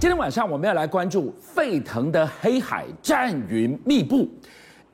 今天晚上我们要来关注沸腾的黑海，战云密布，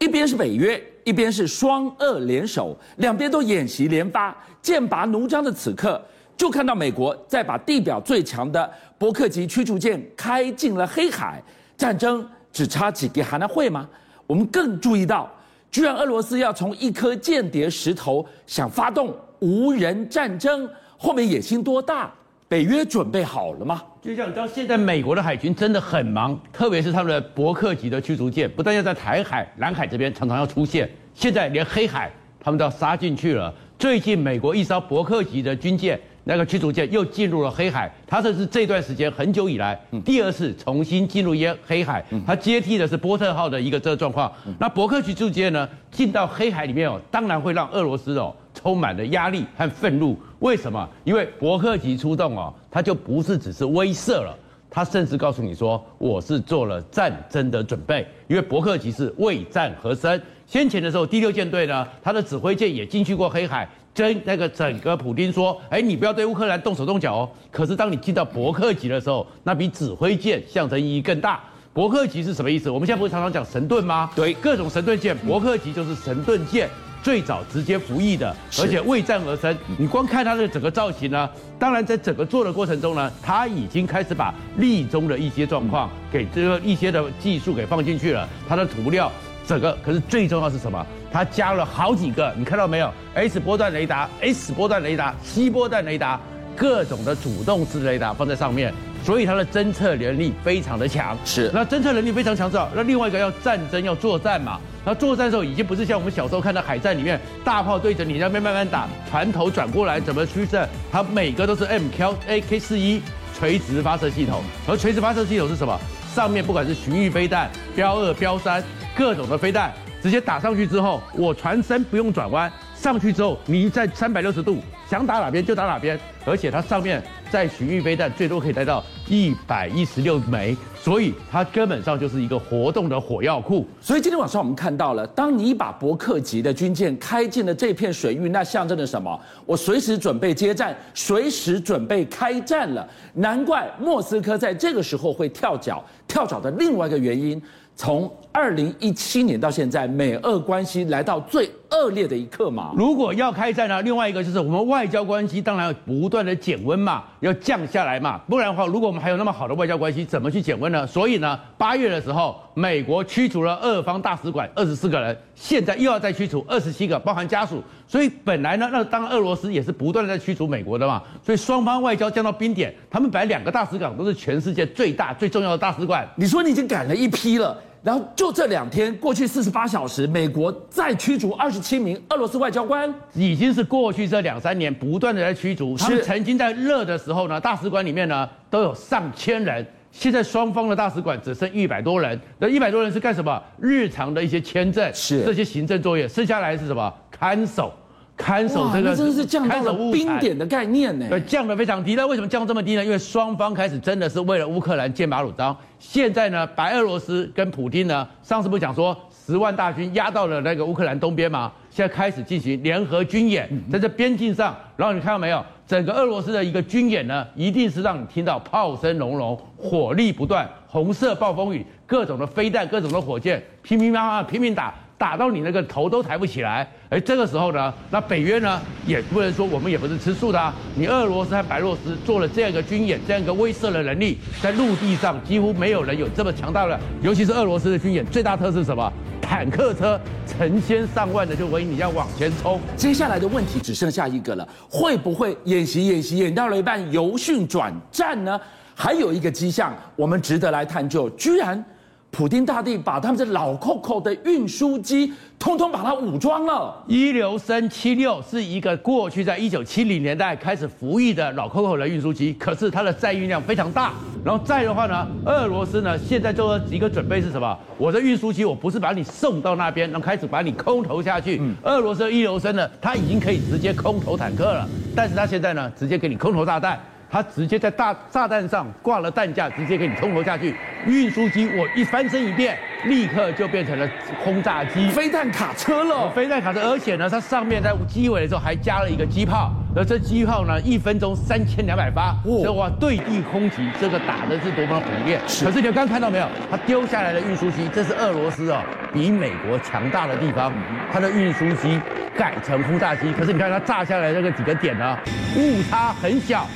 一边是北约，一边是双俄联手，两边都演习连发，剑拔弩张的此刻，就看到美国在把地表最强的伯克级驱逐舰开进了黑海，战争只差几个还能会吗？我们更注意到，居然俄罗斯要从一颗间谍石头想发动无人战争，后面野心多大？北约准备好了吗？就像你知道，现在美国的海军真的很忙，特别是他们的伯克级的驱逐舰，不但要在台海、南海这边常常要出现，现在连黑海他们都要杀进去了。最近美国一艘伯克级的军舰，那个驱逐舰又进入了黑海，它这是这段时间很久以来第二次重新进入黑黑海，它接替的是波特号的一个这个状况。那伯克级驱逐舰呢，进到黑海里面哦，当然会让俄罗斯哦。充满了压力和愤怒，为什么？因为伯克级出动哦，他就不是只是威慑了，他甚至告诉你说，我是做了战争的准备。因为伯克级是为战和生。先前的时候，第六舰队呢，他的指挥舰也进去过黑海，跟那个整个普丁说，哎，你不要对乌克兰动手动脚哦。可是当你进到伯克级的时候，那比指挥舰象征意义更大。伯克级是什么意思？我们现在不是常常讲神盾吗？对，各种神盾舰，伯克级就是神盾舰。最早直接服役的，而且为战而生。你光看它的整个造型呢，当然在整个做的过程中呢，它已经开始把立中的一些状况给这个一些的技术给放进去了。它的涂料，整个可是最重要是什么？它加了好几个，你看到没有？S 波段雷达、S 波段雷达、C 波段雷达，各种的主动式雷达放在上面。所以它的侦测能力非常的强，是。那侦测能力非常强之后，那另外一个要战争要作战嘛，它作战的时候已经不是像我们小时候看到海战里面大炮对着你那边慢慢打，船头转过来怎么驱射，它每个都是 MQ AK 四一垂直发射系统，而垂直发射系统是什么？上面不管是巡弋飞弹、标二、标三各种的飞弹，直接打上去之后，我船身不用转弯，上去之后你在三百六十度想打哪边就打哪边，而且它上面。在巡弋飞弹最多可以带到一百一十六枚，所以它根本上就是一个活动的火药库。所以今天晚上我们看到了，当你把伯克级的军舰开进了这片水域，那象征着什么？我随时准备接战，随时准备开战了。难怪莫斯科在这个时候会跳脚。跳脚的另外一个原因。从二零一七年到现在，美俄关系来到最恶劣的一刻嘛。如果要开战呢，另外一个就是我们外交关系当然要不断的减温嘛，要降下来嘛。不然的话，如果我们还有那么好的外交关系，怎么去减温呢？所以呢，八月的时候，美国驱逐了俄方大使馆二十四个人，现在又要再驱逐二十七个，包含家属。所以本来呢，那当然俄罗斯也是不断的在驱逐美国的嘛。所以双方外交降到冰点，他们本来两个大使馆都是全世界最大最重要的大使馆。你说你已经赶了一批了。然后就这两天，过去四十八小时，美国再驱逐二十七名俄罗斯外交官，已经是过去这两三年不断的在驱逐。他们曾经在热的时候呢，大使馆里面呢都有上千人，现在双方的大使馆只剩一百多人。那一百多人是干什么？日常的一些签证，是这些行政作业，剩下来是什么？看守。看守这个，真的是降到了冰点的概念呢。对，降得非常低。那为什么降这么低呢？因为双方开始真的是为了乌克兰剑拔弩张。现在呢，白俄罗斯跟普京呢，上次不是讲说十万大军压到了那个乌克兰东边吗？现在开始进行联合军演，在这边境上。然后你看到没有？整个俄罗斯的一个军演呢，一定是让你听到炮声隆隆，火力不断，红色暴风雨，各种的飞弹，各种的火箭，乒乒乓乓拼命打。打到你那个头都抬不起来，哎，这个时候呢，那北约呢也不能说我们也不是吃素的啊。你俄罗斯和白俄罗斯做了这样一个军演，这样一个威慑的能力，在陆地上几乎没有人有这么强大的，尤其是俄罗斯的军演最大特色是什么？坦克车成千上万的就围你要往前冲。接下来的问题只剩下一个了，会不会演习演习演到了一半由训转战呢？还有一个迹象，我们值得来探究，居然。普丁大帝把他们这老 COCO 的运输机通通把它武装了。伊留申七六是一个过去在一九七零年代开始服役的老 COCO 的运输机，可是它的载运量非常大。然后再的话呢，俄罗斯呢现在做一个准备是什么？我的运输机我不是把你送到那边，然后开始把你空投下去。嗯、俄罗斯的伊留申呢，它已经可以直接空投坦克了，但是它现在呢，直接给你空投炸弹。他直接在大炸弹上挂了弹架，直接给你冲头下去。运输机我一翻身一变，立刻就变成了轰炸机、飞弹卡车了。飞弹卡车，而且呢，它上面在机尾的时候还加了一个机炮，而这机炮呢，一分钟三千两百发，哦这哇对地空袭，这个打的是多么猛烈。是可是你们刚看到没有？它丢下来的运输机，这是俄罗斯哦，比美国强大的地方，它的运输机改成轰炸机。可是你看它炸下来这个几个点呢，误差很小，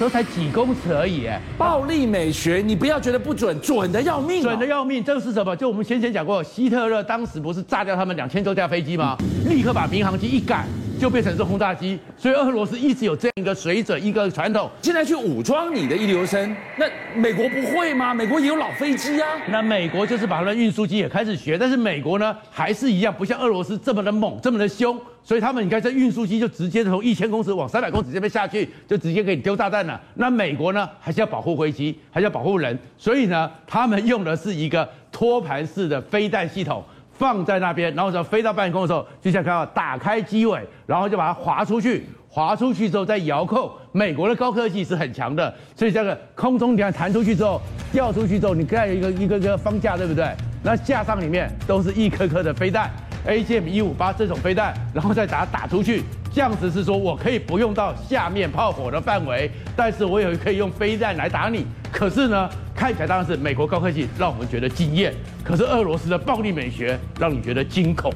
都才几公尺而已，哎。暴力美学，你不要觉得不准，准的要命、啊，准的要命。这个是什么？就我们先前讲过，希特勒当时不是炸掉他们两千多架飞机吗？立刻把民航机一改。就变成是轰炸机，所以俄罗斯一直有这样一个水准，一个传统。现在去武装你的一流生，那美国不会吗？美国也有老飞机啊。那美国就是把它的运输机也开始学，但是美国呢，还是一样，不像俄罗斯这么的猛，这么的凶。所以他们你看这运输机就直接从一千公尺往三百公尺这边下去，就直接给你丢炸弹了。那美国呢，还是要保护飞机，还是要保护人，所以呢，他们用的是一个托盘式的飞弹系统。放在那边，然后就飞到半空的时候，就像看到打开机尾，然后就把它滑出去，滑出去之后再遥控。美国的高科技是很强的，所以这个空中你看弹出去之后，掉出去之后，你盖一个一个一个方架，对不对？那架上里面都是一颗颗的飞弹，A G M 一五八这种飞弹，然后再打打出去。这样子是说我可以不用到下面炮火的范围，但是我也可以用飞弹来打你。可是呢，看起来当然是美国高科技让我们觉得惊艳，可是俄罗斯的暴力美学让你觉得惊恐。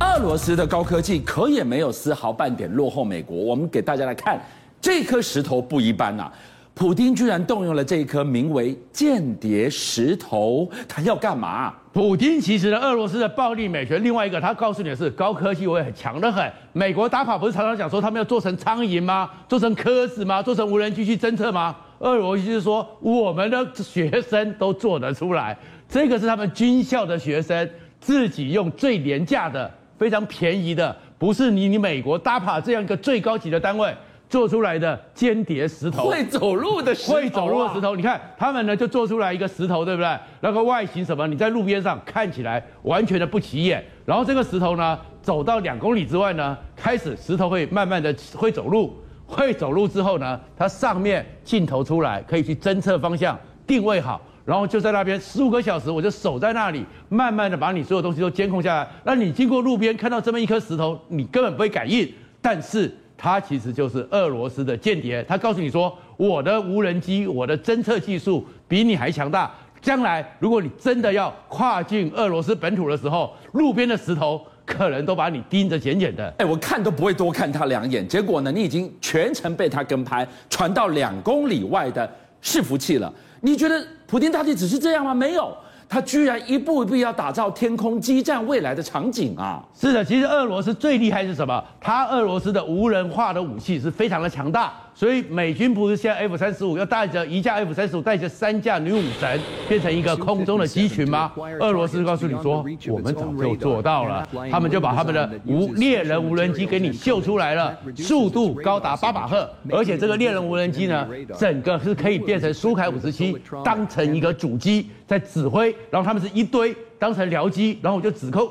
俄罗斯的高科技可也没有丝毫半点落后美国。我们给大家来看，这颗石头不一般呐、啊，普丁居然动用了这一颗名为“间谍石头”，他要干嘛？普丁其实呢，俄罗斯的暴力美学，另外一个他告诉你的是高科技，我也很强得很。美国打跑不是常常讲说他们要做成苍蝇吗？做成鸽子吗？做成无人机去侦测吗？俄罗斯就是说我们的学生都做得出来，这个是他们军校的学生自己用最廉价的、非常便宜的，不是你你美国打跑这样一个最高级的单位。做出来的间谍石头，会走路的石头，会走路的石头。你看他们呢，就做出来一个石头，对不对？那个外形什么？你在路边上看起来完全的不起眼。然后这个石头呢，走到两公里之外呢，开始石头会慢慢的会走路，会走路之后呢，它上面镜头出来，可以去侦测方向，定位好，然后就在那边十五个小时，我就守在那里，慢慢的把你所有东西都监控下来。那你经过路边看到这么一颗石头，你根本不会感应，但是。他其实就是俄罗斯的间谍，他告诉你说，我的无人机、我的侦测技术比你还强大。将来如果你真的要跨进俄罗斯本土的时候，路边的石头可能都把你盯着紧紧的。哎，我看都不会多看他两眼。结果呢，你已经全程被他跟拍，传到两公里外的伺服器了。你觉得普丁到底只是这样吗？没有。他居然一步一步要打造天空激战未来的场景啊！是的，其实俄罗斯最厉害是什么？他俄罗斯的无人化的武器是非常的强大。所以美军不是现在 F 三十五要带着一架 F 三十五带着三架女武神变成一个空中的机群吗？俄罗斯告诉你说，我们早就做到了，他们就把他们的无猎人无人机给你秀出来了，速度高达八马赫，而且这个猎人无人机呢，整个是可以变成苏凯五十七当成一个主机在指挥，然后他们是一堆当成僚机，然后我就指控。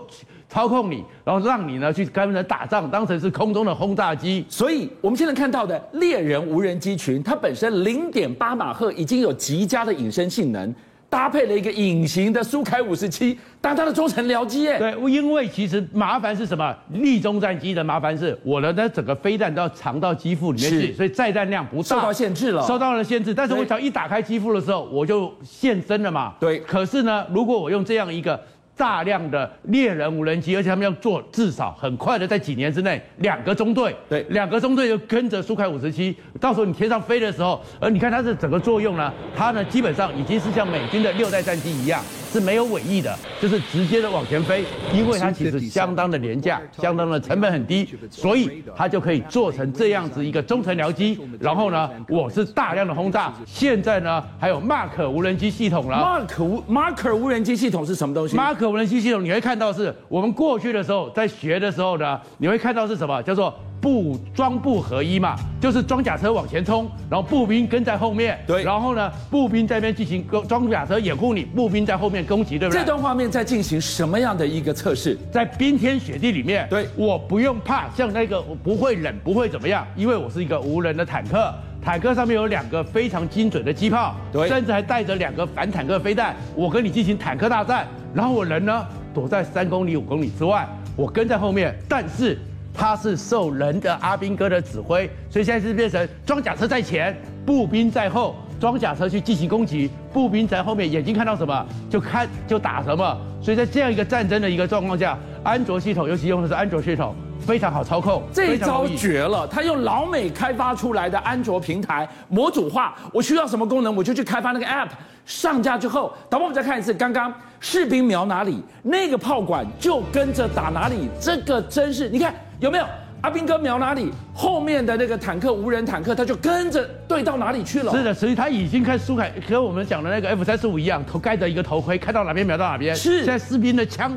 操控你，然后让你呢去跟人打仗，当成是空中的轰炸机。所以我们现在看到的猎人无人机群，它本身零点八马赫已经有极佳的隐身性能，搭配了一个隐形的苏凯五十七当它的中程僚机。哎，对，因为其实麻烦是什么？立中战机的麻烦是我的那整个飞弹都要藏到机腹里面去，所以载弹量不大，受到限制了，受到了限制。但是我只要一打开机腹的时候，我就现身了嘛。对。可是呢，如果我用这样一个。大量的猎人无人机，而且他们要做至少很快的，在几年之内两个中队，对，两个中队就跟着苏凯五十七，到时候你天上飞的时候，而你看它的整个作用呢，它呢基本上已经是像美军的六代战机一样。是没有尾翼的，就是直接的往前飞，因为它其实相当的廉价，相当的成本很低，所以它就可以做成这样子一个中程僚机。然后呢，我是大量的轰炸。现在呢，还有 Mark 无人机系统了。Mark 无 Mark 无人机系统是什么东西？？Mark 无人机系统你会看到是我们过去的时候在学的时候呢，你会看到是什么叫做。步装步合一嘛，就是装甲车往前冲，然后步兵跟在后面。对，然后呢，步兵在那边进行装甲车掩护你，步兵在后面攻击，对不对？这段画面在进行什么样的一个测试？在冰天雪地里面。对，我不用怕，像那个我不会冷，不会怎么样，因为我是一个无人的坦克，坦克上面有两个非常精准的机炮，对，甚至还带着两个反坦克飞弹，我跟你进行坦克大战。然后我人呢，躲在三公里、五公里之外，我跟在后面，但是。它是受人的阿兵哥的指挥，所以现在是变成装甲车在前，步兵在后，装甲车去进行攻击，步兵在后面，眼睛看到什么就看就打什么。所以在这样一个战争的一个状况下，安卓系统尤其用的是安卓系统，非常好操控。这一招绝了，他用老美开发出来的安卓平台模组化，我需要什么功能我就去开发那个 App，上架之后，导播我们再看一次，刚刚士兵瞄哪里，那个炮管就跟着打哪里，这个真是你看。有没有阿兵哥瞄哪里，后面的那个坦克无人坦克，他就跟着对到哪里去了？是的，所以他已经开始苏凯和我们讲的那个 F 三十五一样，头盖着一个头盔，看到哪边瞄到哪边。是，现在士兵的枪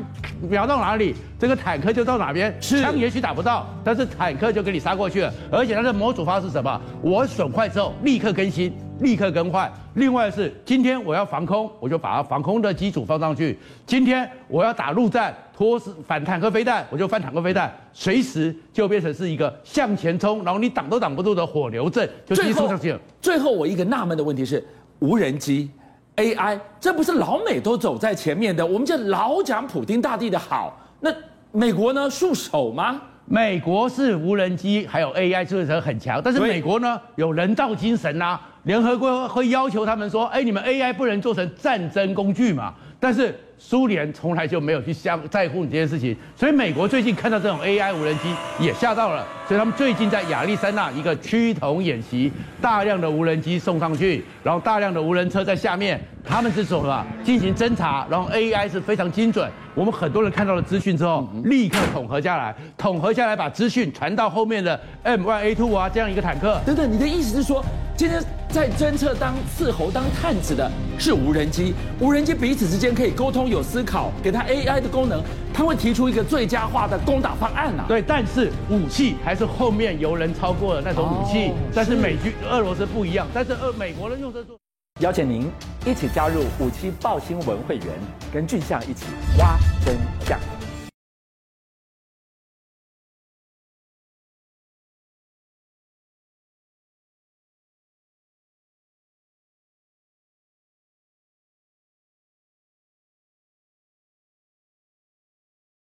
瞄到哪里，这个坦克就到哪边。是，枪也许打不到，但是坦克就给你杀过去了。而且它的模组化是什么？我损坏之后立刻更新。立刻更换。另外是，今天我要防空，我就把防空的基础放上去。今天我要打陆战，拖反坦克飞弹，我就反坦克飞弹，随时就变成是一个向前冲，然后你挡都挡不住的火牛阵，就基础上去了。最后我一个纳闷的问题是，无人机 AI，这不是老美都走在前面的？我们就老讲普丁大帝的好，那美国呢？束手吗？美国是无人机还有 AI 技术很强，但是美国呢有人造精神呐、啊。联合国会要求他们说：“哎，你们 AI 不能做成战争工具嘛？”但是苏联从来就没有去相在乎你这件事情，所以美国最近看到这种 AI 无人机也吓到了，所以他们最近在亚利桑那一个趋同演习，大量的无人机送上去，然后大量的无人车在下面，他们是什么？进行侦查，然后 AI 是非常精准。我们很多人看到了资讯之后，立刻统合下来，统合下来把资讯传到后面的 M1A2 啊这样一个坦克。等等，你的意思是说，今天在侦测当伺候当探子的是无人机，无人机彼此之间可以沟通有思考，给它 AI 的功能，它会提出一个最佳化的攻打方案啊。对，但是武器还是后面由人超过的那种武器，但是美军俄罗斯不一样，但是俄美国人用这做。邀请您一起加入五七报新闻会员，跟俊相一起挖